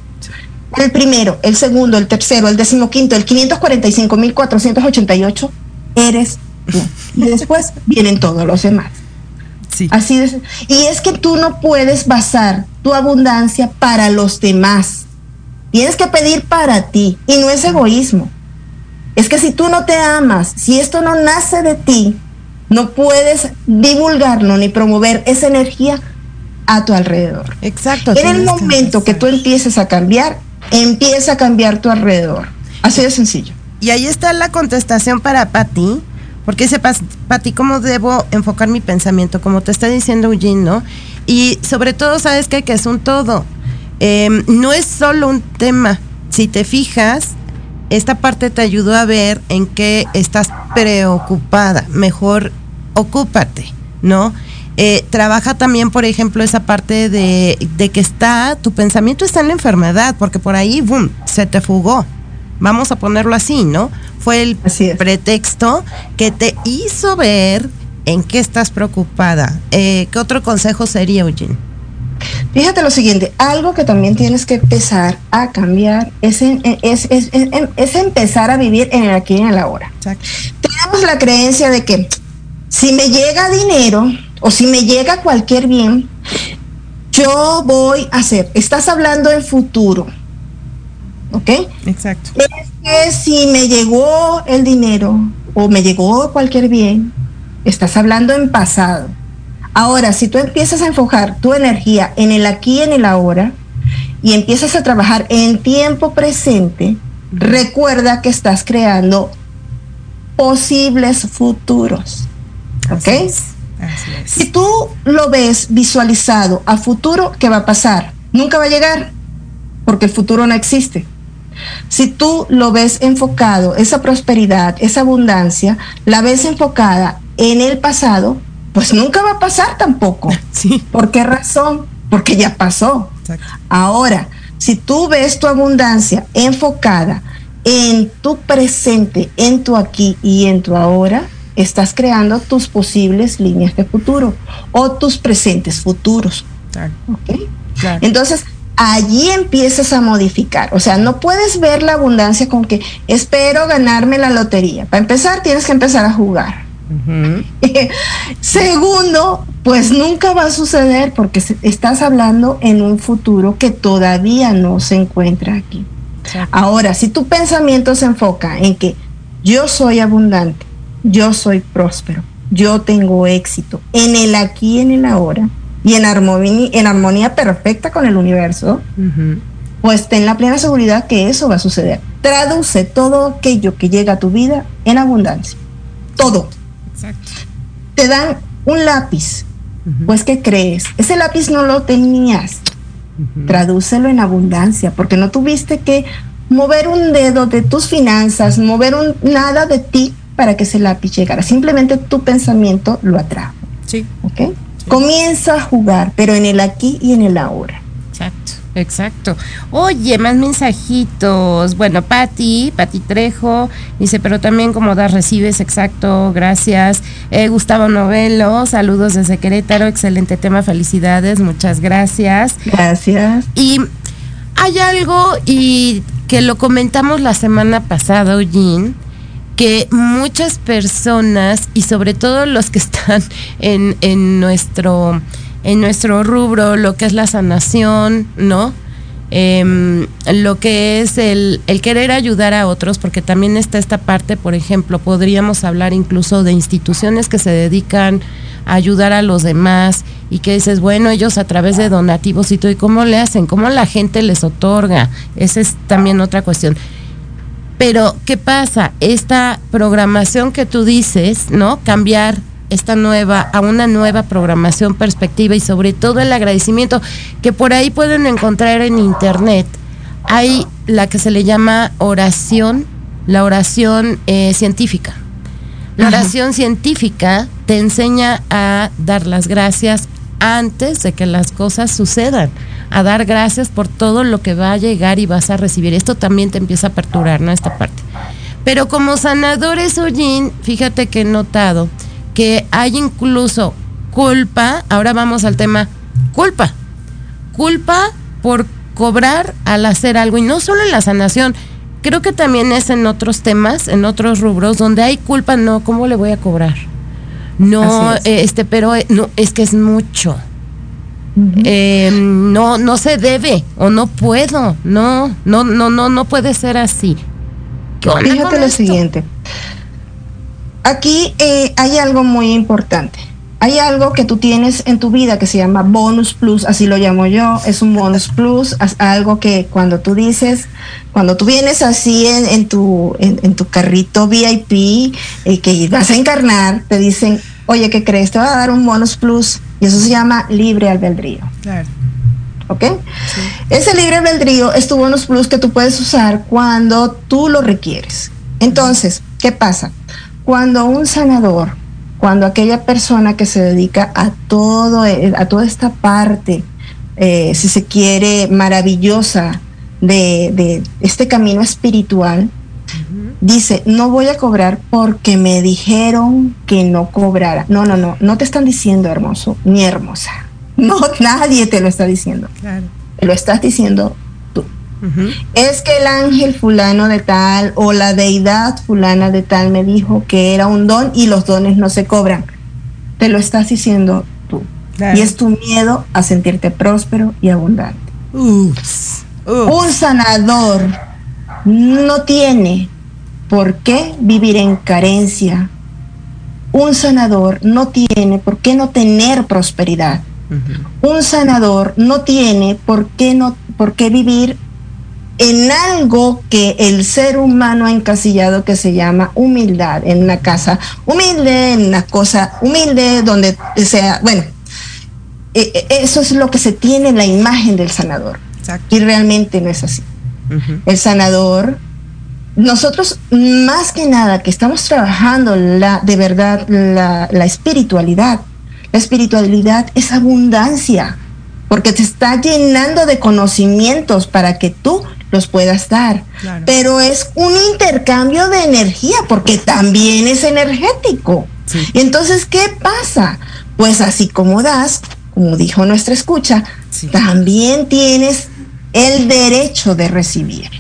El primero, el segundo, el tercero, el decimoquinto, el 545.488, eres tú. Y después vienen todos los demás. Sí. Así. Y es que tú no puedes basar tu abundancia para los demás. Tienes que pedir para ti. Y no es egoísmo. Es que si tú no te amas, si esto no nace de ti, no puedes divulgarlo ni promover esa energía a tu alrededor. Exacto. En el momento que, que tú empieces a cambiar, empieza a cambiar tu alrededor. Así de sencillo. Y ahí está la contestación para Patti, porque dice Patti, ¿cómo debo enfocar mi pensamiento? Como te está diciendo Eugene, ¿no? Y sobre todo, ¿sabes qué? Que es un todo. Eh, no es solo un tema. Si te fijas, esta parte te ayudó a ver en qué estás preocupada. Mejor ocúpate, ¿no? Eh, trabaja también, por ejemplo, esa parte de, de, que está, tu pensamiento está en la enfermedad, porque por ahí, boom, se te fugó. Vamos a ponerlo así, ¿no? Fue el pretexto que te hizo ver en qué estás preocupada. Eh, ¿Qué otro consejo sería, Eugene? Fíjate lo siguiente, algo que también tienes que empezar a cambiar es, es, es, es empezar a vivir en el aquí y en el ahora. Exacto. Tenemos la creencia de que si me llega dinero o si me llega cualquier bien, yo voy a hacer, estás hablando en futuro, ¿ok? Exacto. Es que si me llegó el dinero o me llegó cualquier bien, estás hablando en pasado. Ahora, si tú empiezas a enfocar tu energía en el aquí y en el ahora y empiezas a trabajar en tiempo presente, recuerda que estás creando posibles futuros. ¿Ok? Si tú lo ves visualizado a futuro, ¿qué va a pasar? Nunca va a llegar, porque el futuro no existe. Si tú lo ves enfocado, esa prosperidad, esa abundancia, la ves enfocada en el pasado, pues nunca va a pasar tampoco. Sí. ¿Por qué razón? Porque ya pasó. Exacto. Ahora, si tú ves tu abundancia enfocada en tu presente, en tu aquí y en tu ahora, estás creando tus posibles líneas de futuro o tus presentes futuros. Claro. ¿Okay? Claro. Entonces, allí empiezas a modificar. O sea, no puedes ver la abundancia con que espero ganarme la lotería. Para empezar, tienes que empezar a jugar. Uh -huh. Segundo, pues nunca va a suceder porque estás hablando en un futuro que todavía no se encuentra aquí. Exacto. Ahora, si tu pensamiento se enfoca en que yo soy abundante, yo soy próspero, yo tengo éxito en el aquí y en el ahora y en armonía, en armonía perfecta con el universo, uh -huh. pues ten la plena seguridad que eso va a suceder. Traduce todo aquello que llega a tu vida en abundancia. Todo. Exacto. Te dan un lápiz. Uh -huh. Pues, ¿qué crees? Ese lápiz no lo tenías. Uh -huh. Tradúcelo en abundancia, porque no tuviste que mover un dedo de tus finanzas, mover un, nada de ti para que ese lápiz llegara. Simplemente tu pensamiento lo atrajo. Sí. ¿Ok? Comienza a jugar, pero en el aquí y en el ahora. Exacto, exacto. Oye, más mensajitos. Bueno, Patti, Patti Trejo, dice, pero también como das, recibes, exacto, gracias. Eh, Gustavo Novelo, saludos desde Querétaro, excelente tema, felicidades, muchas gracias. Gracias. Y hay algo, y que lo comentamos la semana pasada, Eugene, que muchas personas y sobre todo los que están en, en, nuestro en nuestro rubro, lo que es la sanación, ¿no? em, lo que es el, el, querer ayudar a otros, porque también está esta parte, por ejemplo, podríamos hablar incluso de instituciones que se dedican a ayudar a los demás y que dices, bueno, ellos a través de donativos y todo, ¿y cómo le hacen? ¿Cómo la gente les otorga? Esa es también otra cuestión. Pero, ¿qué pasa? Esta programación que tú dices, ¿no? Cambiar esta nueva, a una nueva programación, perspectiva y sobre todo el agradecimiento que por ahí pueden encontrar en internet. Hay la que se le llama oración, la oración eh, científica. La oración científica te enseña a dar las gracias antes de que las cosas sucedan, a dar gracias por todo lo que va a llegar y vas a recibir. Esto también te empieza a aperturar, ¿no? Esta parte. Pero como sanadores, Ojin, fíjate que he notado que hay incluso culpa, ahora vamos al tema, culpa, culpa por cobrar al hacer algo y no solo en la sanación, creo que también es en otros temas, en otros rubros donde hay culpa, no, ¿cómo le voy a cobrar? No, este, pero eh, no, es que es mucho. Eh, no, no se debe o no puedo, no, no, no, no, no puede ser así. Fíjate lo siguiente. Aquí eh, hay algo muy importante. Hay algo que tú tienes en tu vida que se llama bonus plus, así lo llamo yo, es un bonus plus, algo que cuando tú dices, cuando tú vienes así en, tu, en, tu carrito VIP y eh, que vas a encarnar, te dicen, oye, ¿qué crees? Te va a dar un bonus plus y eso se llama libre albedrío. Claro. ¿Ok? Ese libre albedrío es tu bonus plus que tú puedes usar cuando tú lo requieres. Entonces, ¿qué pasa? Cuando un sanador, cuando aquella persona que se dedica a todo, eh, a toda esta parte, eh, si se quiere, maravillosa de, este camino espiritual, dice, no voy a cobrar porque me dijeron que no cobrara. No, no, no, no te están diciendo hermoso ni hermosa. No, nadie te lo está diciendo. Claro. Te lo estás diciendo es que el ángel fulano de tal o la deidad fulana de tal me dijo que era un don y los dones no se cobran. Te lo estás diciendo tú. Y es tu miedo a sentirte próspero y abundante. Un sanador no tiene por qué vivir en carencia. Un sanador no tiene por qué no tener prosperidad. Un sanador no tiene por qué no por qué vivir en algo que el ser humano ha encasillado que se llama humildad, en una casa humilde, en una cosa humilde, donde sea, bueno, eh, eh, eso es lo que se tiene en la imagen del sanador. Y realmente no es así. El sanador, nosotros más que nada que estamos trabajando la, de verdad la, la espiritualidad, la espiritualidad es abundancia, porque te está llenando de conocimientos para que tú los puedas dar. Pero es un intercambio de energía porque también es energético. Y entonces, ¿qué pasa? Pues así como das, como dijo nuestra escucha, también tienes el derecho de recibir.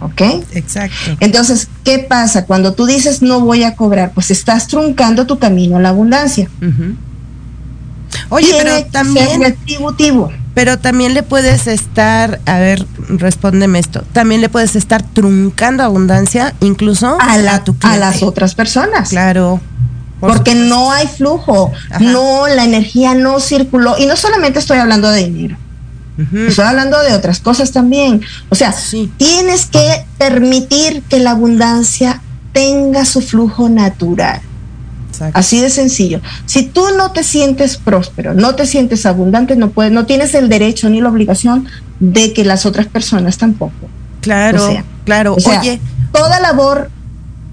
¿Ok? Exacto. Entonces, ¿qué pasa? Cuando tú dices no voy a cobrar, pues estás truncando tu camino a la abundancia. Oye, pero también retributivo pero también le puedes estar, a ver, respóndeme esto, también le puedes estar truncando abundancia incluso a, la, a las otras personas. Claro. porque no hay flujo, no, la energía no circuló. Y no solamente estoy hablando de dinero, estoy hablando de otras cosas también. O sea, tienes que permitir que la abundancia tenga su flujo natural. Así de sencillo. Si tú no te sientes próspero, no te sientes abundante, no puedes, no tienes el derecho ni la obligación de que las otras personas tampoco. Claro, claro. Oye, toda labor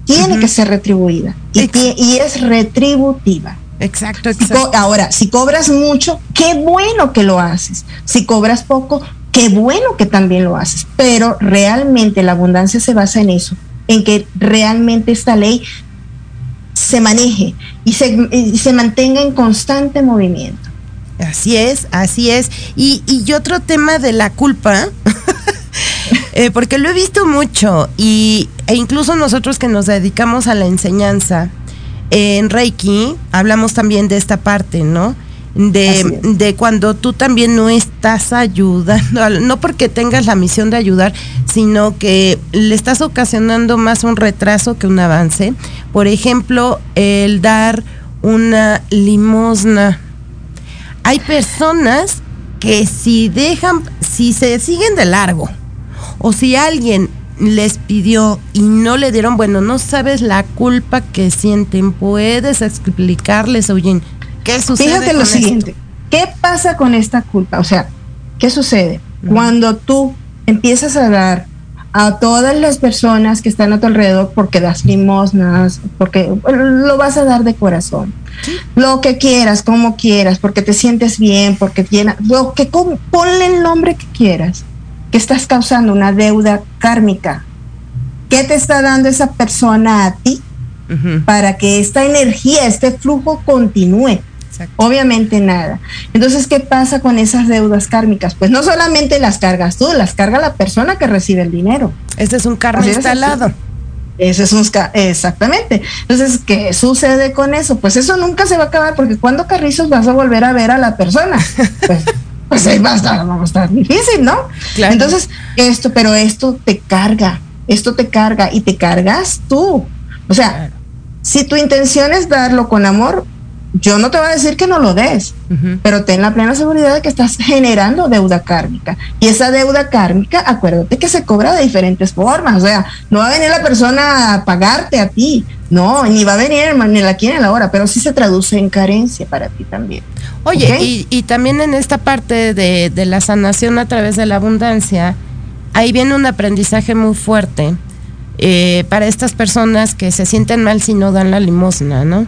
tiene que ser retribuida y, es retributiva. Exacto, exacto. ahora, si cobras mucho, qué bueno que lo haces. Si cobras poco, qué bueno que también lo haces. Pero realmente la abundancia se basa en eso, en que realmente esta ley se maneje y se, mantenga en constante movimiento. Así es, así es. Y, y otro tema de la culpa, eh, porque lo he visto mucho, y, e incluso nosotros que nos dedicamos a la enseñanza, en Reiki hablamos también de esta parte, ¿no? de, de cuando tú también no estás ayudando, no porque tengas la misión de ayudar, sino que le estás ocasionando más un retraso que un avance. Por ejemplo, el dar una limosna. Hay personas que si dejan, si se siguen de largo, o si alguien les pidió y no le dieron, bueno, no sabes la culpa que sienten. Puedes explicarles, oye, ¿qué sucede? Fíjate lo siguiente, ¿qué pasa con esta culpa? O sea, ¿qué sucede? Cuando tú empiezas a dar a todas las personas que están a tu alrededor porque das limosnas, porque lo vas a dar de corazón. Lo que quieras, como quieras, porque te sientes bien, porque tiene, lo que ponle el nombre que quieras que estás causando una deuda kármica. ¿Qué te está dando esa persona a ti para que esta energía, este flujo continúe? Obviamente nada. Entonces, ¿qué pasa con esas deudas kármicas? Pues no solamente las cargas tú, las carga la persona que recibe el dinero. Este es un karma instalado. Ese es un exactamente. Entonces, ¿qué sucede con eso? Pues eso nunca se va a acabar porque cuando carrizos vas a volver a ver a la persona. Pues pues ahí va a estar, va a estar difícil, ¿no? Entonces, esto, pero esto te carga, esto te carga y te cargas tú. O sea, si tu intención es darlo con amor, yo no te voy a decir que no lo des, pero ten la plena seguridad de que estás generando deuda kármica. Y esa deuda kármica, acuérdate que se cobra de diferentes formas. O sea, no va a venir la persona a pagarte a ti, no, ni va a venir ni la quiere a la hora, pero sí se traduce en carencia para ti también. Oye, y, y, también en esta parte de, de la sanación a través de la abundancia, ahí viene un aprendizaje muy fuerte. Eh, para estas personas que se sienten mal si no dan la limosna, ¿no?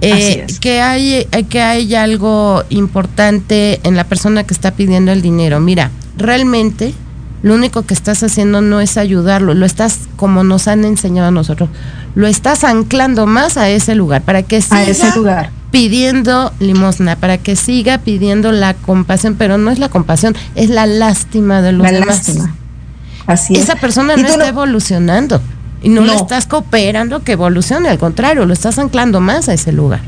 Eh, que hay que hay algo importante en la persona que está pidiendo el dinero. Mira, realmente lo único que estás haciendo no es ayudarlo, lo estás como nos han enseñado a nosotros, lo estás anclando más a ese lugar para que siga ese lugar. Pidiendo limosna, para que siga pidiendo la compasión, pero no es la compasión, es la lástima de los la demás. Lástima. Así Esa persona no está evolucionando. Y no, le estás cooperando que evolucione, al contrario, lo estás anclando más a ese lugar.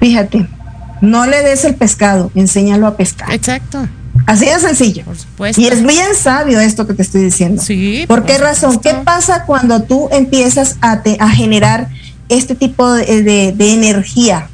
Fíjate, no le des el pescado, enséñalo a pescar. Exacto. Así de sencillo. Por supuesto. Y es bien sabio esto que te estoy diciendo. Sí. ¿Por, qué razón? ¿Qué pasa cuando tú empiezas a, a generar este tipo de, energía?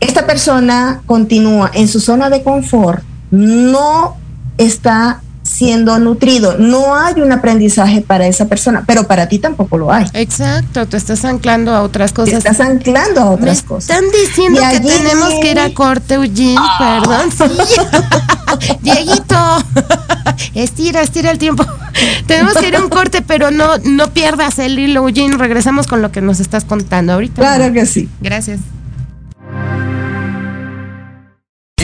Esta persona continúa en su zona de confort, no está siendo nutrido. No hay un aprendizaje para esa persona, pero para ti tampoco lo hay. Exacto, te estás anclando a otras cosas. Te estás anclando a otras cosas. Están diciendo que tenemos que ir a corte, Eugene, perdón. Sí. Dieguito, estira, estira el tiempo. tenemos que ir a un corte, pero no, no pierdas el hilo, Eugene. Regresamos con lo que nos estás contando ahorita. Claro que sí. Gracias.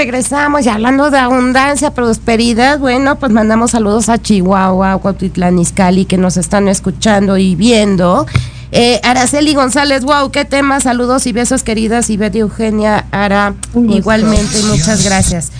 Regresamos y hablando de abundancia, prosperidad, bueno, pues mandamos saludos a Chihuahua, Cuautitlán Izcalli, que nos están escuchando y viendo. Eh, Araceli González, wow, qué tema, saludos y besos queridas y Betty Eugenia Ara, igualmente, muchas gracias.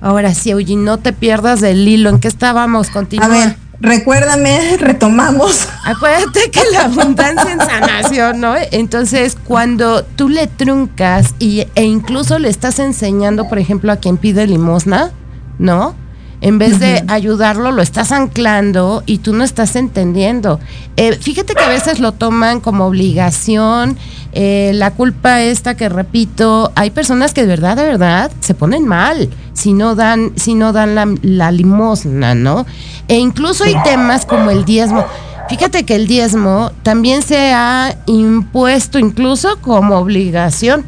Ahora sí, oye, no te pierdas del hilo, ¿en qué estábamos? Continúa. A ver, recuérdame, retomamos. Acuérdate que la abundancia en sanación, ¿no? Entonces, cuando tú le truncas y, e incluso le estás enseñando, por ejemplo, a quien pide limosna, ¿no? En vez de ayudarlo, lo estás anclando y tú no estás entendiendo. Eh, fíjate que a veces lo toman como obligación. Eh, la culpa esta que repito, hay personas que de verdad, de verdad, se ponen mal si no dan, si no dan la, la limosna, ¿no? E incluso hay temas como el diezmo. Fíjate que el diezmo también se ha impuesto incluso como obligación.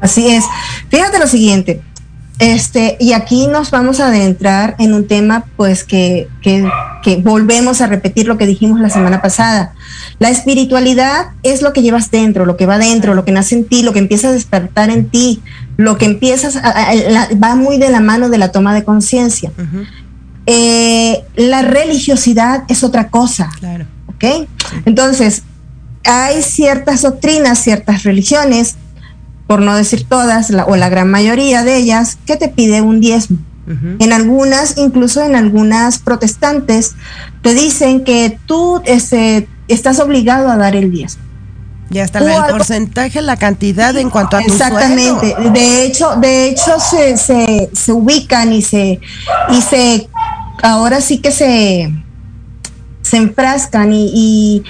Así es. Fíjate lo siguiente. Este, y aquí nos vamos a adentrar en un tema, pues, que, que, que, volvemos a repetir lo que dijimos la semana pasada. La espiritualidad es lo que llevas dentro, lo que va dentro, lo que nace en ti, lo que empieza a despertar en ti, lo que empiezas, a, la, va muy de la mano de la toma de conciencia. Uh -huh. eh, la religiosidad es otra cosa. Claro. ¿Ok? Entonces, hay ciertas doctrinas, ciertas religiones por no decir todas, la, o la gran mayoría de ellas, que te pide un diezmo. Uh -huh. En algunas, incluso en algunas protestantes, te dicen que tú este, estás obligado a dar el diezmo. Y hasta la, el porcentaje, la cantidad en cuanto a tu Exactamente. Sueldo. De hecho, de hecho se, se, se, ubican y se, y se, ahora sí que se, se enfrascan y, y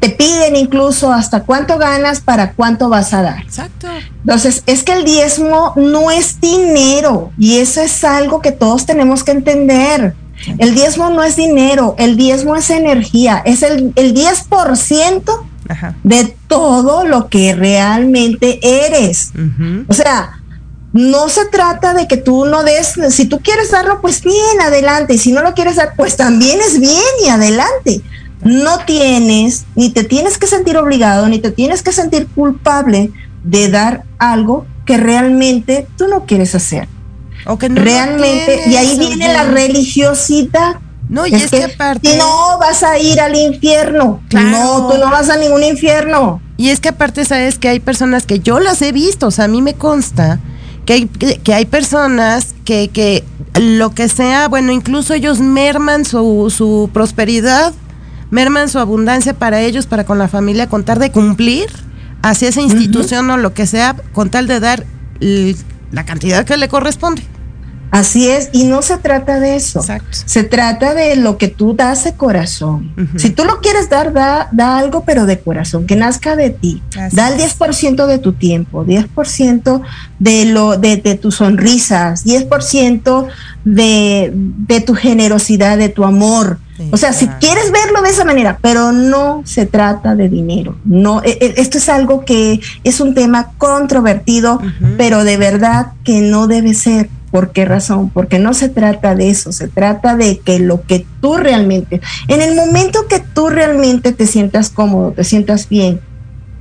te piden incluso hasta cuánto ganas para cuánto vas a dar. Exacto. Entonces, es que el diezmo no es dinero y eso es algo que todos tenemos que entender. El diezmo no es dinero, el diezmo es energía, es el, el 10% Ajá. de todo lo que realmente eres. Uh -huh. O sea, no se trata de que tú no des, si tú quieres darlo, pues bien, adelante, y si no lo quieres dar, pues también es bien y adelante no tienes, ni te tienes que sentir obligado, ni te tienes que sentir culpable de dar algo que realmente tú no quieres hacer. O que no realmente, y ahí viene la religiosidad. No, y es, es que, aparte. No vas a ir al infierno. Claro. No, tú no vas a ningún infierno. Y es que aparte, sabes que hay personas que yo las he visto, o sea, a mí me consta que hay, que, que hay personas que, que lo que sea, bueno, incluso ellos merman su, su prosperidad merman su abundancia para ellos, para con la familia, con tal de cumplir hacia esa institución uh -huh. o lo que sea, con tal de dar la cantidad que le corresponde. Así es, y no se trata de eso. Exacto. Se trata de lo que tú das de corazón. Uh -huh. Si tú lo quieres dar, da, da, algo, pero de corazón, que nazca de ti. Así da el 10% de tu tiempo, 10% de, lo, de, de tus sonrisas, 10% de, de tu generosidad, de tu amor. Sí, o sea, claro. si quieres verlo de esa manera, pero no se trata de dinero. No, e, e, esto es algo que es un tema controvertido, uh -huh. pero de verdad que no debe ser. ¿Por qué razón? Porque no se trata de eso, se trata de que lo que tú realmente, en el momento que tú realmente te sientas cómodo, te sientas bien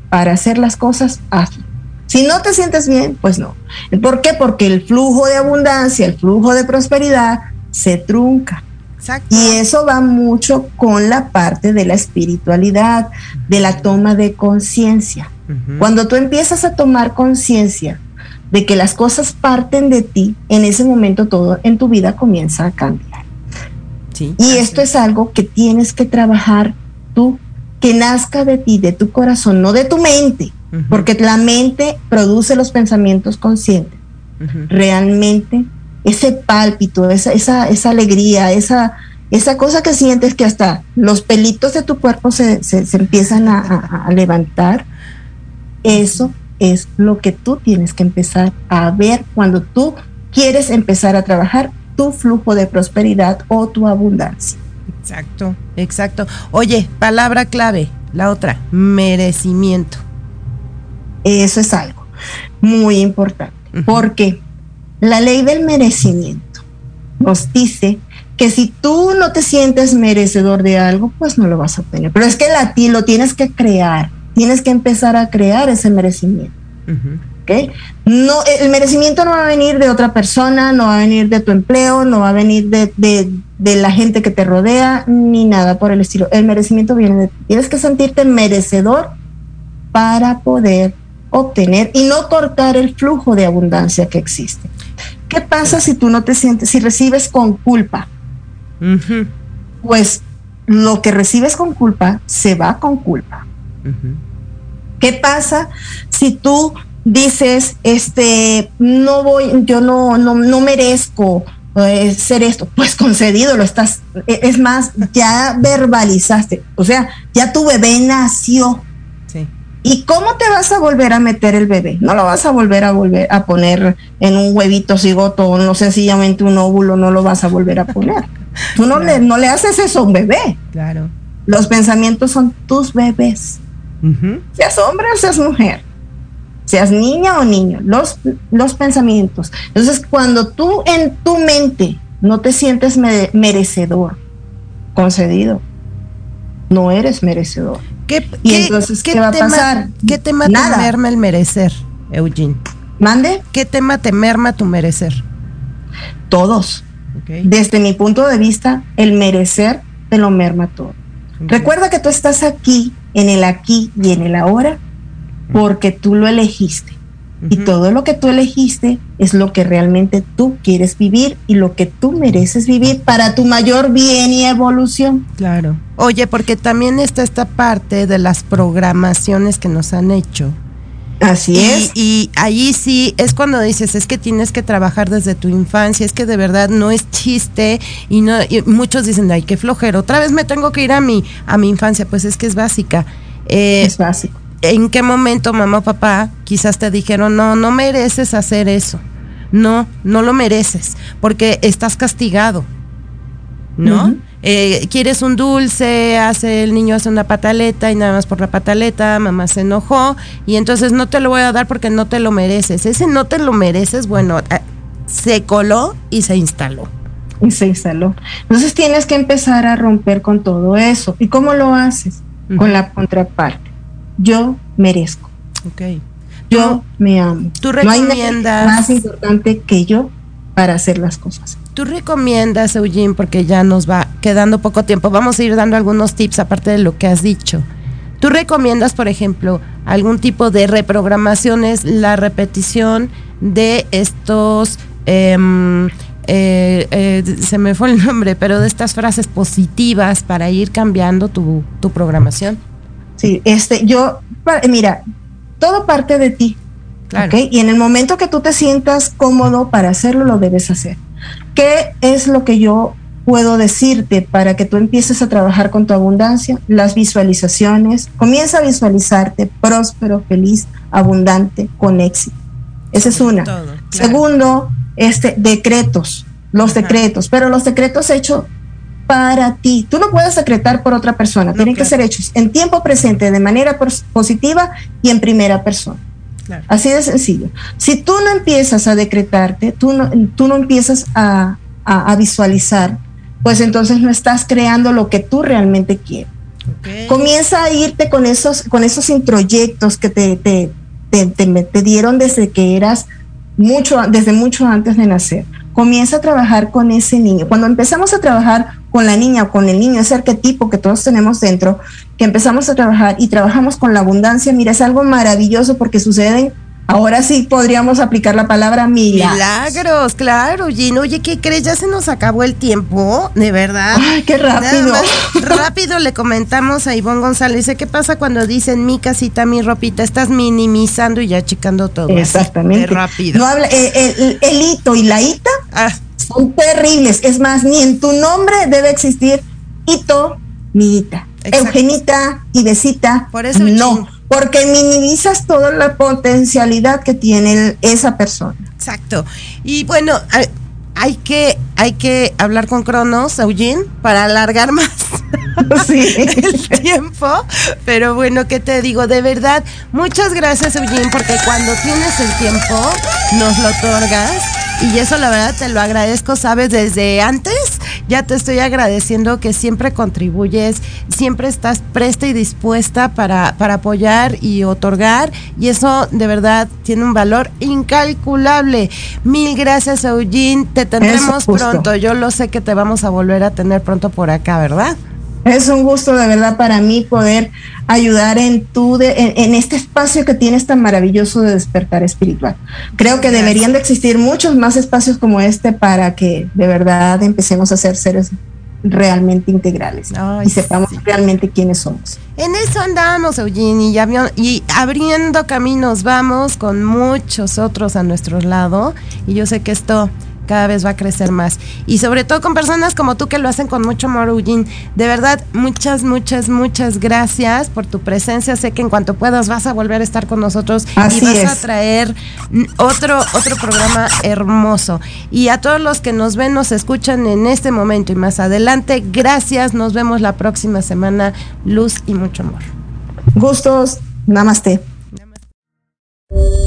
para hacer las cosas, hazlo. Si no te sientes bien, pues no. ¿Por qué? Porque el flujo de abundancia, el flujo de prosperidad se trunca. Exacto. Y eso va mucho con la parte de la espiritualidad, de la toma de conciencia. Uh -huh. Cuando tú empiezas a tomar conciencia de que las cosas parten de ti, en ese momento todo en tu vida comienza a cambiar. Sí, y esto es algo que tienes que trabajar tú, que nazca de ti, de tu corazón, no de tu mente, uh -huh. porque la mente produce los pensamientos conscientes. Uh -huh. Realmente ese pálpito, esa, esa, esa alegría, esa, esa cosa que sientes que hasta los pelitos de tu cuerpo se, se, se empiezan a, a, a levantar, eso es lo que tú tienes que empezar a ver cuando tú quieres empezar a trabajar tu flujo de prosperidad o tu abundancia. Exacto, exacto. Oye, palabra clave, la otra, merecimiento. Eso es algo muy importante, uh -huh. porque la ley del merecimiento nos dice que si tú no te sientes merecedor de algo, pues no lo vas a obtener. Pero es que a ti lo tienes que crear tienes que empezar a crear ese merecimiento. Uh -huh. ¿ok? No, el merecimiento no va a venir de otra persona, no va a venir de tu empleo, no va a venir de, de, de la gente que te rodea, ni nada por el estilo. El merecimiento viene de ti. Tienes que sentirte merecedor para poder obtener y no cortar el flujo de abundancia que existe. ¿Qué pasa si tú no te sientes, si recibes con culpa? Pues lo que recibes con culpa se va con culpa. ¿Qué pasa si tú dices, este, no voy, yo no, no, no merezco eh, ser esto? Pues concedido, lo estás, e, es más, ya verbalizaste, o sea, ya tu bebé nació. ¿Y cómo te vas a volver a meter el bebé? No lo vas a volver a volver a poner en un huevito cigoto o no sencillamente un óvulo, no lo vas a volver a poner. Tú no, le, no le haces eso a un bebé. Claro. Los pensamientos son tus bebés. Seas hombre o seas mujer. Seas niña o niño. Los, los pensamientos. Entonces, cuando tú en tu mente no te sientes merecedor, concedido, no eres merecedor. ¿Qué, y entonces, ¿qué, va a pasar? ¿Qué tema Nada. te merma el merecer, Eugene? ¿Mande? ¿Qué tema te merma tu merecer? Todos. Desde mi punto de vista, el merecer te lo merma todo. Recuerda que tú estás aquí, en el aquí y en el ahora, porque tú lo elegiste. Y todo lo que tú elegiste es lo que realmente tú quieres vivir y lo que tú mereces vivir para tu mayor bien y evolución. Claro. Oye, porque también está esta parte de las programaciones que nos han hecho Así es. Y ahí sí es cuando dices, es que tienes que trabajar desde tu infancia, es que de verdad no es chiste y no muchos dicen, ay, qué flojero, otra vez me tengo que ir a mi a mi infancia, pues es que es básica. Eh, es básico. ¿En qué momento mamá o papá quizás te dijeron, no, no mereces hacer eso? No, no lo mereces, porque estás castigado, ¿no? Eh, quieres un dulce, hace el niño hace una pataleta y nada más por la pataleta, mamá se enojó y entonces no te lo voy a dar porque no te lo mereces. Ese no te lo mereces, bueno, eh, se coló y se instaló. Y se instaló. Entonces tienes que empezar a romper con todo eso. ¿Y cómo lo haces? Con la contraparte. Yo merezco. Ok. Yo me amo. ¿Tú recomiendas? No hay más importante que yo para hacer las cosas. ¿Tú recomiendas, Eugene, porque ya nos va quedando poco tiempo, vamos a ir dando algunos tips aparte de lo que has dicho? ¿Tú recomiendas, por ejemplo, algún tipo de reprogramaciones, la repetición de estos, em, eh, eh, se me fue el nombre, pero de estas frases positivas para ir cambiando tu, tu programación? Sí, este, yo, mira, todo parte de ti. Claro. Y en el momento que tú te sientas cómodo para hacerlo, lo debes hacer. ¿Qué es lo que yo puedo decirte para que tú empieces a trabajar con tu abundancia? Las visualizaciones. Comienza a visualizarte próspero, feliz, abundante, con éxito. Esa es una. Segundo, este, decretos. Los decretos, pero los decretos hechos para ti. Tú no puedes decretar por otra persona, tienen que ser hechos en tiempo presente, de manera positiva y en primera persona. Así de sencillo. Si tú no empiezas a decretarte, tú no, tú no empiezas a, visualizar, pues entonces no estás creando lo que tú realmente quieres. Comienza a irte con esos, con esos introyectos que te, te, te, dieron desde que eras mucho, desde mucho antes de nacer. Comienza a trabajar con ese niño. Cuando empezamos a trabajar con la niña o con el niño, ese arquetipo que todos tenemos dentro, que empezamos a trabajar y trabajamos con la abundancia, mira, es algo maravilloso porque suceden Ahora sí podríamos aplicar la palabra milagros. Milagros, claro, Gino. Oye, ¿qué crees? Ya se nos acabó el tiempo, de verdad. Ay, qué rápido. rápido le comentamos a Ivonne González. ¿Qué pasa cuando dicen mi casita, mi ropita? Estás minimizando y ya checando todo. Exactamente. rápido. No habla, eh, el, hito y la ita ah. son terribles. Es más, ni en tu nombre debe existir hito ni ita. Eugenita y besita. Por eso no porque minimizas toda la potencialidad que tiene esa persona. Exacto. Y bueno, hay que, hay que hablar con Cronos, Eugene, para alargar más el tiempo. Pero bueno, ¿qué te digo? De verdad, muchas gracias, Eugene, porque cuando tienes el tiempo, nos lo otorgas. Y eso la verdad te lo agradezco, sabes, desde antes ya te estoy agradeciendo que siempre contribuyes, siempre estás presta y dispuesta para, para apoyar y otorgar y eso de verdad tiene un valor incalculable. Mil gracias, Eugene. Te tendremos pronto. Yo lo sé que te vamos a volver a tener pronto por acá, ¿verdad? Es un gusto de verdad para mí poder ayudar en tu en, este espacio que tienes tan maravilloso de despertar espiritual. Creo que deberían de existir muchos más espacios como este para que de verdad empecemos a ser seres realmente integrales y sepamos realmente quiénes somos. En eso andamos, Eugenie, y, y abriendo caminos vamos con muchos otros a nuestro lado. Y yo sé que esto cada vez va a crecer más. Y sobre todo con personas como tú que lo hacen con mucho amor, Eugene. De verdad, muchas, muchas, muchas gracias por tu presencia. Sé que en cuanto puedas vas a volver a estar con nosotros y vas a traer otro, otro programa hermoso. Y a todos los que nos ven, nos escuchan en este momento y más adelante, gracias. Nos vemos la próxima semana. Luz y mucho amor. Gustos. Namaste. Solo